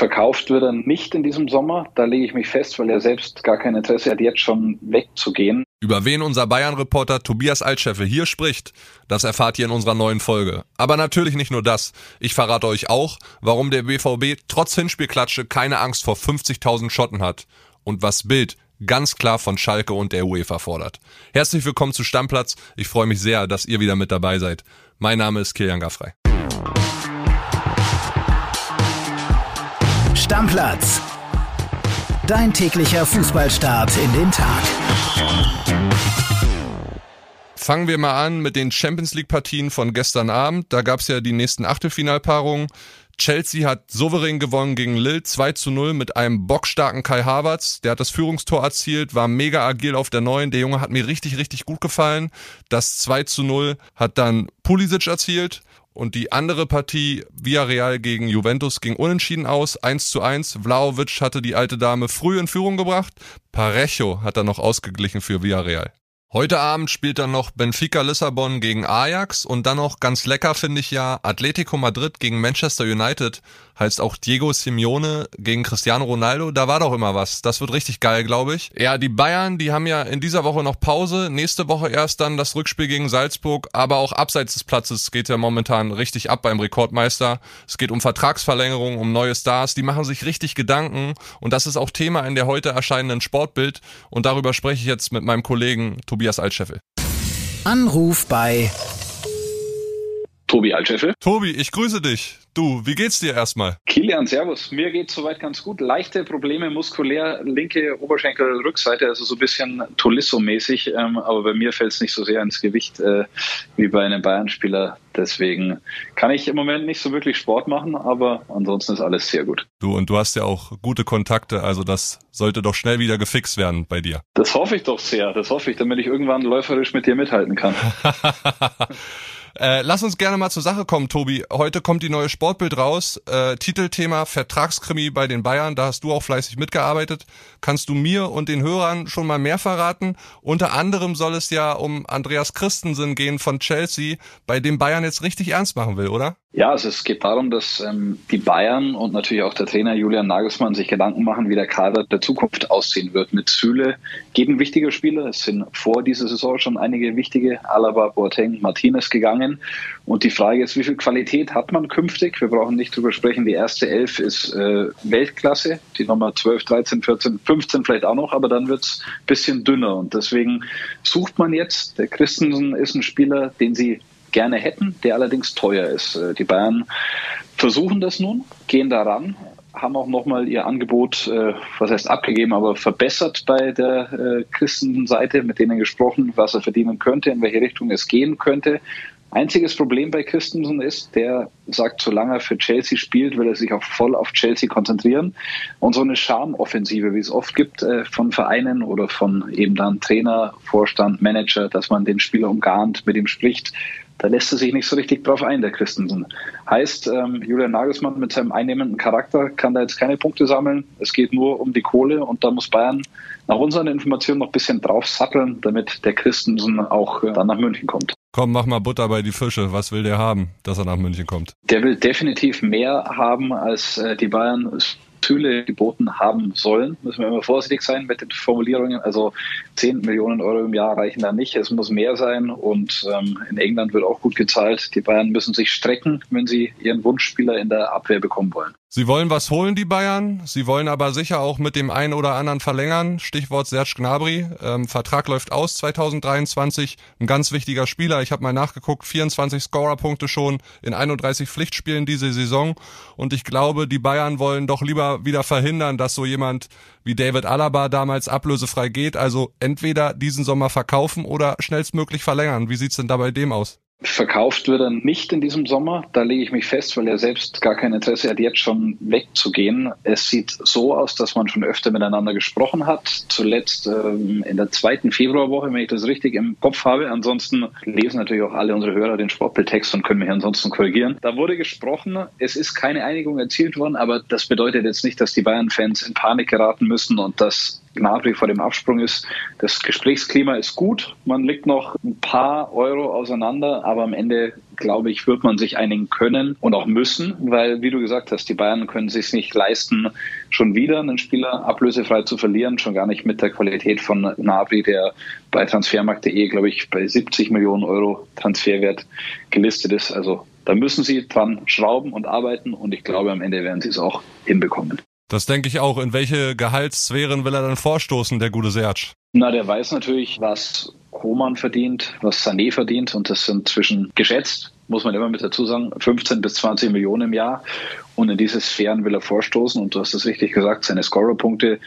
Verkauft wird er nicht in diesem Sommer. Da lege ich mich fest, weil er selbst gar kein Interesse hat, jetzt schon wegzugehen. Über wen unser Bayern-Reporter Tobias Altscheffel hier spricht, das erfahrt ihr in unserer neuen Folge. Aber natürlich nicht nur das. Ich verrate euch auch, warum der BVB trotz Hinspielklatsche keine Angst vor 50.000 Schotten hat. Und was Bild ganz klar von Schalke und der UEFA fordert. Herzlich willkommen zu Stammplatz. Ich freue mich sehr, dass ihr wieder mit dabei seid. Mein Name ist Kilian Gaffrey. Stammplatz. Dein täglicher Fußballstart in den Tag. Fangen wir mal an mit den Champions League Partien von gestern Abend. Da gab es ja die nächsten Achtelfinalpaarungen. Chelsea hat souverän gewonnen gegen Lille 2 zu 0 mit einem bockstarken Kai Havertz. Der hat das Führungstor erzielt, war mega agil auf der neuen. Der Junge hat mir richtig, richtig gut gefallen. Das 2 zu 0 hat dann Pulisic erzielt. Und die andere Partie, Villarreal gegen Juventus, ging unentschieden aus, 1 zu 1. Vlaovic hatte die alte Dame früh in Führung gebracht. Parejo hat dann noch ausgeglichen für Villarreal. Heute Abend spielt dann noch Benfica Lissabon gegen Ajax und dann noch ganz lecker finde ich ja Atletico Madrid gegen Manchester United. Heißt auch Diego Simeone gegen Cristiano Ronaldo. Da war doch immer was. Das wird richtig geil, glaube ich. Ja, die Bayern, die haben ja in dieser Woche noch Pause. Nächste Woche erst dann das Rückspiel gegen Salzburg. Aber auch abseits des Platzes geht ja momentan richtig ab beim Rekordmeister. Es geht um Vertragsverlängerung, um neue Stars. Die machen sich richtig Gedanken. Und das ist auch Thema in der heute erscheinenden Sportbild. Und darüber spreche ich jetzt mit meinem Kollegen Tobias Altscheffel. Anruf bei Tobi Altscheffel. Tobi, ich grüße dich. Du, wie geht's dir erstmal? Kilian, servus. Mir geht's soweit ganz gut. Leichte Probleme muskulär, linke Oberschenkelrückseite, also so ein bisschen Tolisso-mäßig. Ähm, aber bei mir fällt es nicht so sehr ins Gewicht äh, wie bei einem Bayern-Spieler. Deswegen kann ich im Moment nicht so wirklich Sport machen, aber ansonsten ist alles sehr gut. Du, und du hast ja auch gute Kontakte, also das sollte doch schnell wieder gefixt werden bei dir. Das hoffe ich doch sehr. Das hoffe ich, damit ich irgendwann läuferisch mit dir mithalten kann. Äh, lass uns gerne mal zur Sache kommen, Tobi. Heute kommt die neue Sportbild raus. Äh, Titelthema Vertragskrimi bei den Bayern. Da hast du auch fleißig mitgearbeitet. Kannst du mir und den Hörern schon mal mehr verraten? Unter anderem soll es ja um Andreas Christensen gehen von Chelsea, bei dem Bayern jetzt richtig ernst machen will, oder? Ja, also es geht darum, dass ähm, die Bayern und natürlich auch der Trainer Julian Nagelsmann sich Gedanken machen, wie der Kader der Zukunft aussehen wird. Mit Süle geht ein wichtiger Spieler. Es sind vor dieser Saison schon einige wichtige, Alaba, Boateng, Martinez gegangen. Und die Frage ist, wie viel Qualität hat man künftig? Wir brauchen nicht drüber sprechen. Die erste Elf ist äh, Weltklasse. Die Nummer 12, 13, 14, 15 vielleicht auch noch, aber dann wird's bisschen dünner. Und deswegen sucht man jetzt, der Christensen ist ein Spieler, den sie gerne hätten, der allerdings teuer ist. Äh, die Bayern versuchen das nun, gehen daran, haben auch nochmal ihr Angebot, äh, was heißt abgegeben, aber verbessert bei der äh, Christenseite, mit denen gesprochen, was er verdienen könnte, in welche Richtung es gehen könnte. Einziges Problem bei Christensen ist, der sagt, solange er für Chelsea spielt, will er sich auch voll auf Chelsea konzentrieren. Und so eine Charmoffensive, wie es oft gibt äh, von Vereinen oder von eben dann Trainer, Vorstand, Manager, dass man den Spieler umgarnt, mit ihm spricht, da lässt er sich nicht so richtig drauf ein, der Christensen. Heißt, ähm, Julian Nagelsmann mit seinem einnehmenden Charakter kann da jetzt keine Punkte sammeln. Es geht nur um die Kohle und da muss Bayern nach unseren Informationen noch ein bisschen drauf satteln, damit der Christensen auch äh, dann nach München kommt. Komm, mach mal Butter bei die Fische. Was will der haben, dass er nach München kommt? Der will definitiv mehr haben, als äh, die Bayern Süle geboten haben sollen. Müssen wir immer vorsichtig sein mit den Formulierungen. Also 10 Millionen Euro im Jahr reichen da nicht. Es muss mehr sein. Und ähm, in England wird auch gut gezahlt. Die Bayern müssen sich strecken, wenn sie ihren Wunschspieler in der Abwehr bekommen wollen. Sie wollen was holen, die Bayern. Sie wollen aber sicher auch mit dem einen oder anderen verlängern. Stichwort Serge Gnabry. Ähm, Vertrag läuft aus 2023. Ein ganz wichtiger Spieler. Ich habe mal nachgeguckt. 24 Scorerpunkte schon in 31 Pflichtspielen diese Saison. Und ich glaube, die Bayern wollen doch lieber wieder verhindern, dass so jemand wie David Alaba damals ablösefrei geht. Also entweder diesen Sommer verkaufen oder schnellstmöglich verlängern. Wie sieht's denn da bei dem aus? Verkauft wird er nicht in diesem Sommer. Da lege ich mich fest, weil er selbst gar kein Interesse hat, jetzt schon wegzugehen. Es sieht so aus, dass man schon öfter miteinander gesprochen hat. Zuletzt ähm, in der zweiten Februarwoche, wenn ich das richtig im Kopf habe. Ansonsten lesen natürlich auch alle unsere Hörer den Sportbildtext und können mich ansonsten korrigieren. Da wurde gesprochen, es ist keine Einigung erzielt worden, aber das bedeutet jetzt nicht, dass die Bayern-Fans in Panik geraten müssen und dass Gnabry vor dem Absprung ist. Das Gesprächsklima ist gut. Man liegt noch ein paar Euro auseinander, aber am Ende glaube ich, wird man sich einigen können und auch müssen, weil, wie du gesagt hast, die Bayern können sich nicht leisten, schon wieder einen Spieler ablösefrei zu verlieren, schon gar nicht mit der Qualität von Nabri, der bei transfermarkt.de, glaube ich, bei 70 Millionen Euro Transferwert gelistet ist. Also da müssen sie dran schrauben und arbeiten und ich glaube, am Ende werden sie es auch hinbekommen. Das denke ich auch. In welche Gehaltssphären will er dann vorstoßen, der gute Serge? Na, der weiß natürlich, was Koman verdient, was Sané verdient und das sind zwischen geschätzt, muss man immer mit dazu sagen, 15 bis 20 Millionen im Jahr und in diese Sphären will er vorstoßen und du hast es richtig gesagt, seine Scorerpunkte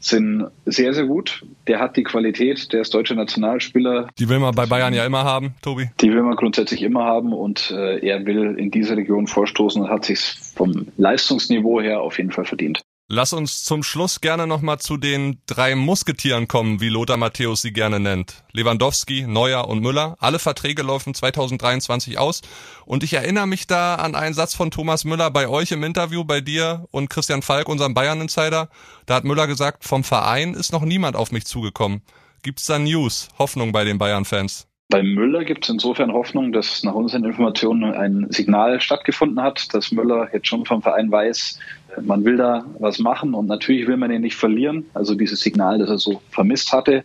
sind sehr, sehr gut. Der hat die Qualität, der ist deutscher Nationalspieler. Die will man bei Bayern ja immer haben, Tobi. Die will man grundsätzlich immer haben und äh, er will in diese Region vorstoßen und hat sich vom Leistungsniveau her auf jeden Fall verdient. Lass uns zum Schluss gerne nochmal zu den drei Musketieren kommen, wie Lothar Matthäus sie gerne nennt. Lewandowski, Neuer und Müller. Alle Verträge laufen 2023 aus. Und ich erinnere mich da an einen Satz von Thomas Müller bei euch im Interview, bei dir und Christian Falk, unserem Bayern-Insider. Da hat Müller gesagt, vom Verein ist noch niemand auf mich zugekommen. Gibt's da News, Hoffnung bei den Bayern-Fans? Bei Müller gibt es insofern Hoffnung, dass nach unseren Informationen ein Signal stattgefunden hat, dass Müller jetzt schon vom Verein weiß, man will da was machen und natürlich will man ihn nicht verlieren. Also dieses Signal, das er so vermisst hatte.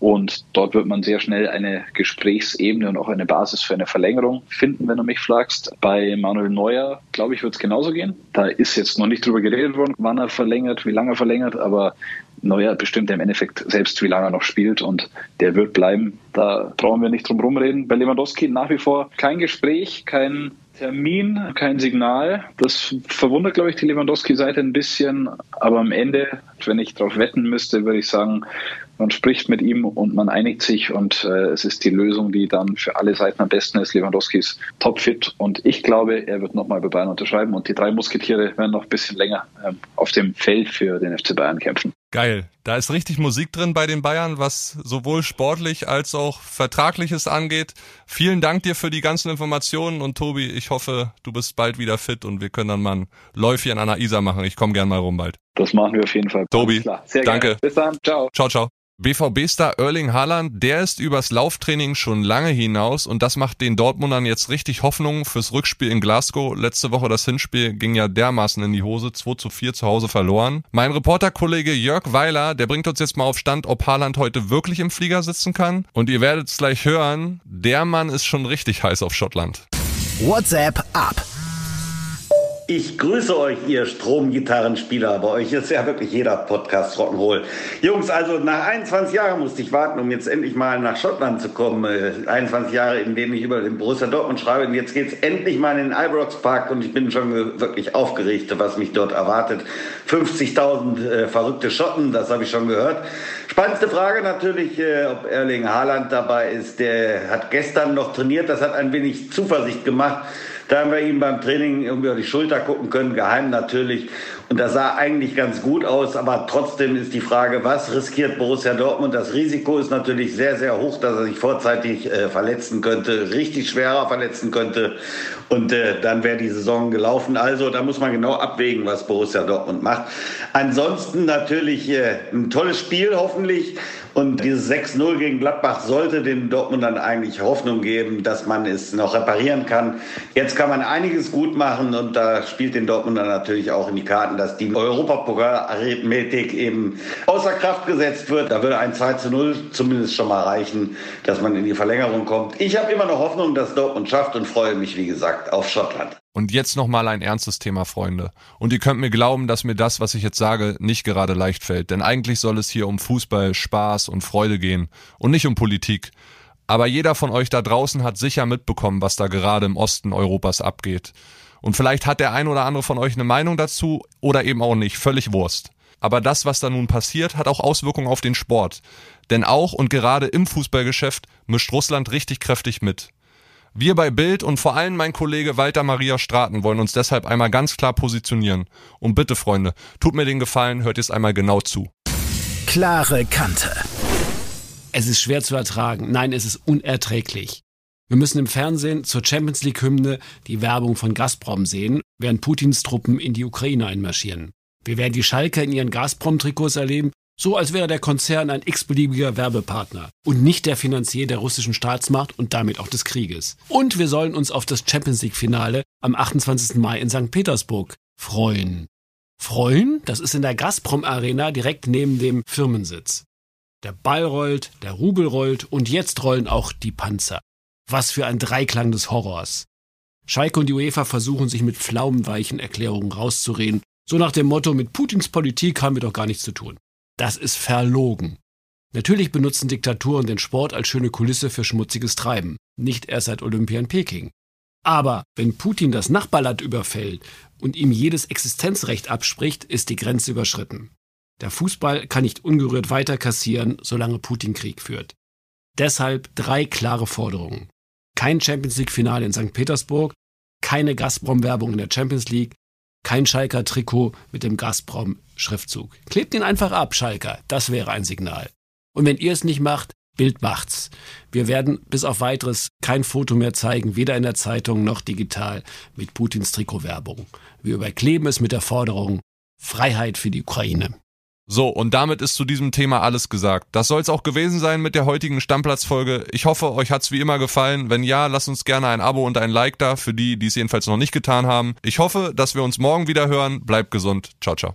Und dort wird man sehr schnell eine Gesprächsebene und auch eine Basis für eine Verlängerung finden, wenn du mich fragst. Bei Manuel Neuer, glaube ich, wird es genauso gehen. Da ist jetzt noch nicht drüber geredet worden, wann er verlängert, wie lange er verlängert, aber Neuer bestimmt im Endeffekt selbst, wie lange er noch spielt und der wird bleiben. Da brauchen wir nicht drum rumreden. Bei Lewandowski nach wie vor kein Gespräch, kein Termin, kein Signal. Das verwundert, glaube ich, die Lewandowski-Seite ein bisschen. Aber am Ende, wenn ich darauf wetten müsste, würde ich sagen, man spricht mit ihm und man einigt sich und äh, es ist die Lösung, die dann für alle Seiten am besten ist. Lewandowski ist topfit und ich glaube, er wird nochmal bei Bayern unterschreiben und die drei Musketiere werden noch ein bisschen länger ähm, auf dem Feld für den FC Bayern kämpfen. Geil. Da ist richtig Musik drin bei den Bayern, was sowohl sportlich als auch vertragliches angeht. Vielen Dank dir für die ganzen Informationen und Tobi, ich hoffe, du bist bald wieder fit und wir können dann mal ein Läufchen an der Isar machen. Ich komme gern mal rum bald. Das machen wir auf jeden Fall. Tobi, danke. Gerne. Bis dann. Ciao. Ciao, ciao. BVB-Star Erling Haaland, der ist übers Lauftraining schon lange hinaus und das macht den Dortmundern jetzt richtig Hoffnung fürs Rückspiel in Glasgow. Letzte Woche das Hinspiel ging ja dermaßen in die Hose, 2 zu 4 zu Hause verloren. Mein Reporterkollege Jörg Weiler, der bringt uns jetzt mal auf Stand, ob Haaland heute wirklich im Flieger sitzen kann. Und ihr werdet es gleich hören, der Mann ist schon richtig heiß auf Schottland. WhatsApp ab. Ich grüße euch, ihr Stromgitarrenspieler. Bei euch ist ja wirklich jeder Podcast Rock'n'Roll. Jungs, also nach 21 Jahren musste ich warten, um jetzt endlich mal nach Schottland zu kommen. 21 äh, Jahre, in denen ich über den Borussia Dortmund schreibe. Und jetzt geht's endlich mal in den Ibrox Park und ich bin schon wirklich aufgeregt, was mich dort erwartet. 50.000 äh, verrückte Schotten, das habe ich schon gehört. Spannendste Frage natürlich, äh, ob Erling Haaland dabei ist. Der hat gestern noch trainiert, das hat ein wenig Zuversicht gemacht. Da haben wir ihm beim Training über die Schulter gucken können, geheim natürlich. Und das sah eigentlich ganz gut aus, aber trotzdem ist die Frage, was riskiert Borussia Dortmund? Das Risiko ist natürlich sehr, sehr hoch, dass er sich vorzeitig äh, verletzen könnte, richtig schwerer verletzen könnte. Und äh, dann wäre die Saison gelaufen. Also da muss man genau abwägen, was Borussia Dortmund macht. Ansonsten natürlich äh, ein tolles Spiel hoffentlich. Und dieses 6-0 gegen Gladbach sollte den Dortmundern eigentlich Hoffnung geben, dass man es noch reparieren kann. Jetzt kann man einiges gut machen und da spielt den Dortmundern natürlich auch in die Karten, dass die Europapokal-Arithmetik eben außer Kraft gesetzt wird. Da würde ein 2 0 zumindest schon mal reichen, dass man in die Verlängerung kommt. Ich habe immer noch Hoffnung, dass Dortmund schafft und freue mich, wie gesagt, auf Schottland. Und jetzt nochmal ein ernstes Thema, Freunde. Und ihr könnt mir glauben, dass mir das, was ich jetzt sage, nicht gerade leicht fällt. Denn eigentlich soll es hier um Fußball, Spaß und Freude gehen und nicht um Politik. Aber jeder von euch da draußen hat sicher mitbekommen, was da gerade im Osten Europas abgeht. Und vielleicht hat der ein oder andere von euch eine Meinung dazu oder eben auch nicht, völlig Wurst. Aber das, was da nun passiert, hat auch Auswirkungen auf den Sport. Denn auch und gerade im Fußballgeschäft mischt Russland richtig kräftig mit. Wir bei Bild und vor allem mein Kollege Walter Maria Straten wollen uns deshalb einmal ganz klar positionieren. Und bitte, Freunde, tut mir den Gefallen, hört jetzt einmal genau zu. Klare Kante. Es ist schwer zu ertragen. Nein, es ist unerträglich. Wir müssen im Fernsehen zur Champions League Hymne die Werbung von Gazprom sehen, während Putins Truppen in die Ukraine einmarschieren. Wir werden die Schalker in ihren Gazprom-Trikots erleben So als wäre der Konzern ein x-beliebiger Werbepartner und nicht der Finanzier der russischen Staatsmacht und damit auch des Krieges. Und wir sollen uns auf das Champions League-Finale am 28. Mai in St. Petersburg freuen. Freuen? Das ist in der Gazprom Arena direkt neben dem Firmensitz. Der Ball rollt, der Rubel rollt und jetzt rollen auch die Panzer. Was für ein Dreiklang des Horrors. Schalke und die UEFA versuchen sich mit pflaumenweichen Erklärungen rauszureden, so nach dem Motto, mit Putins Politik haben wir doch gar nichts zu tun. Das ist verlogen. Natürlich benutzen Diktaturen den Sport als schöne Kulisse für schmutziges Treiben, nicht erst seit Olympia in Peking. Aber wenn Putin das Nachbarland überfällt und ihm jedes Existenzrecht abspricht, ist die Grenze überschritten. Der Fußball kann nicht ungerührt weiter kassieren, solange Putin Krieg führt. Deshalb drei klare Forderungen. Kein Champions League Finale in St. Petersburg, keine Gazprom-Werbung in der Champions League, kein Schalker Trikot mit dem Gazprom Schriftzug. Klebt ihn einfach ab, Schalker. Das wäre ein Signal. Und wenn ihr es nicht macht, Bild macht's. Wir werden bis auf weiteres kein Foto mehr zeigen, weder in der Zeitung noch digital mit Putins Trikotwerbung. Wir überkleben es mit der Forderung Freiheit für die Ukraine. So, und damit ist zu diesem Thema alles gesagt. Das soll es auch gewesen sein mit der heutigen Stammplatzfolge. Ich hoffe, euch hat's wie immer gefallen. Wenn ja, lasst uns gerne ein Abo und ein Like da, für die, die es jedenfalls noch nicht getan haben. Ich hoffe, dass wir uns morgen wieder hören. Bleibt gesund. Ciao, ciao.